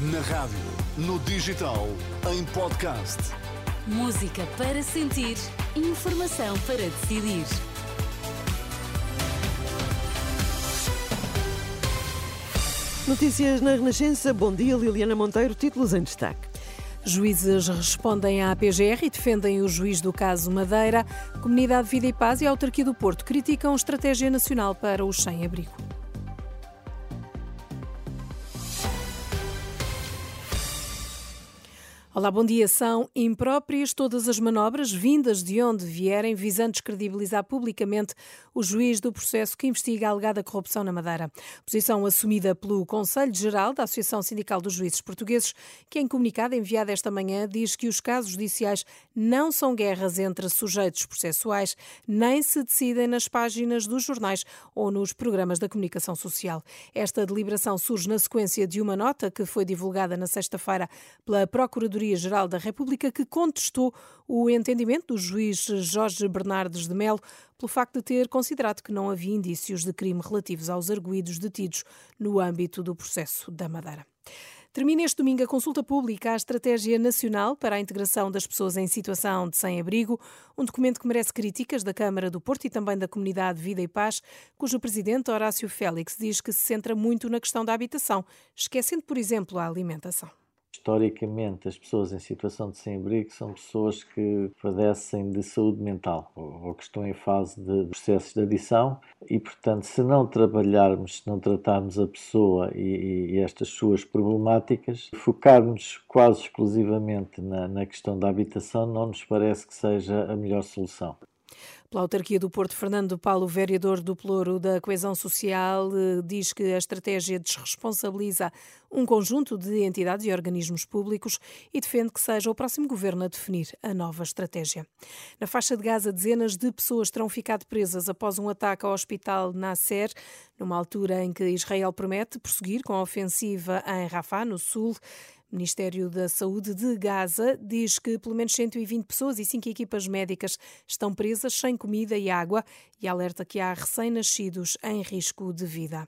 Na rádio, no digital, em podcast. Música para sentir, informação para decidir. Notícias na Renascença. Bom dia, Liliana Monteiro. Títulos em destaque. Juízes respondem à PGR e defendem o juiz do caso Madeira. Comunidade Vida e Paz e a Autarquia do Porto criticam a estratégia nacional para os sem-abrigo. Olá, bom dia. São impróprias todas as manobras vindas de onde vierem, visando descredibilizar publicamente o juiz do processo que investiga a alegada corrupção na Madeira. Posição assumida pelo Conselho Geral da Associação Sindical dos Juízes Portugueses, que em comunicado enviado esta manhã diz que os casos judiciais não são guerras entre sujeitos processuais, nem se decidem nas páginas dos jornais ou nos programas da comunicação social. Esta deliberação surge na sequência de uma nota que foi divulgada na sexta-feira pela Procuradoria Procuradoria-Geral da República que contestou o entendimento do juiz Jorge Bernardes de Melo pelo facto de ter considerado que não havia indícios de crime relativos aos arguídos detidos no âmbito do processo da Madeira. Termina este domingo a consulta pública à Estratégia Nacional para a Integração das Pessoas em Situação de Sem-Abrigo, um documento que merece críticas da Câmara do Porto e também da Comunidade Vida e Paz, cujo presidente Horácio Félix diz que se centra muito na questão da habitação, esquecendo, por exemplo, a alimentação. Historicamente, as pessoas em situação de sem-abrigo são pessoas que padecem de saúde mental ou que estão em fase de processos de adição e, portanto, se não trabalharmos, se não tratarmos a pessoa e, e estas suas problemáticas, focarmos quase exclusivamente na, na questão da habitação não nos parece que seja a melhor solução. Pela autarquia do Porto, Fernando Paulo, vereador do Ploro da Coesão Social, eh, diz que a estratégia desresponsabiliza um conjunto de entidades e organismos públicos e defende que seja o próximo governo a definir a nova estratégia. Na faixa de Gaza, dezenas de pessoas terão ficado presas após um ataque ao hospital Nasser, numa altura em que Israel promete prosseguir com a ofensiva em Rafah, no sul. O Ministério da Saúde de Gaza diz que pelo menos 120 pessoas e cinco equipas médicas estão presas sem comida e água e alerta que há recém-nascidos em risco de vida.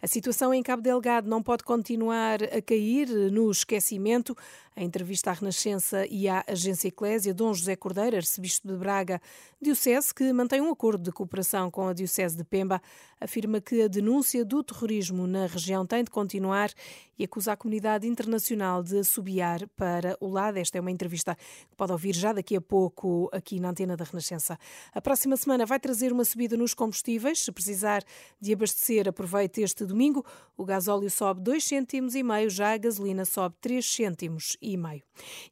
A situação em Cabo Delgado não pode continuar a cair no esquecimento. A entrevista à Renascença e à Agência Eclésia, Dom José Cordeiro, arcebispo de Braga, diocese que mantém um acordo de cooperação com a diocese de Pemba, afirma que a denúncia do terrorismo na região tem de continuar e acusa a comunidade internacional de assobiar para o lado. Esta é uma entrevista que pode ouvir já daqui a pouco aqui na antena da Renascença. A próxima semana vai trazer uma subida nos combustíveis. Se precisar de abastecer, aproveite este domingo. O gasóleo sobe 2 cêntimos e meio, já a gasolina sobe 3 cêntimos e meio.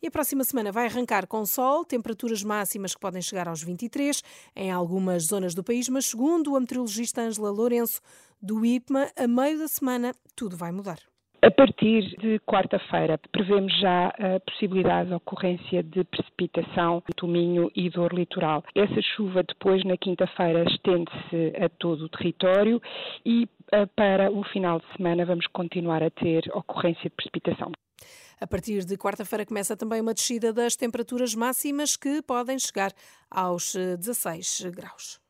E a próxima semana vai arrancar com sol, temperaturas máximas que podem chegar aos 23 em algumas zonas do país, mas segundo a meteorologista Ângela Lourenço do IPMA, a meio da semana tudo vai mudar. A partir de quarta-feira, prevemos já a possibilidade de ocorrência de precipitação do Minho e do litoral. Essa chuva depois, na quinta-feira, estende-se a todo o território e para o final de semana vamos continuar a ter ocorrência de precipitação. A partir de quarta-feira começa também uma descida das temperaturas máximas que podem chegar aos 16 eh, graus.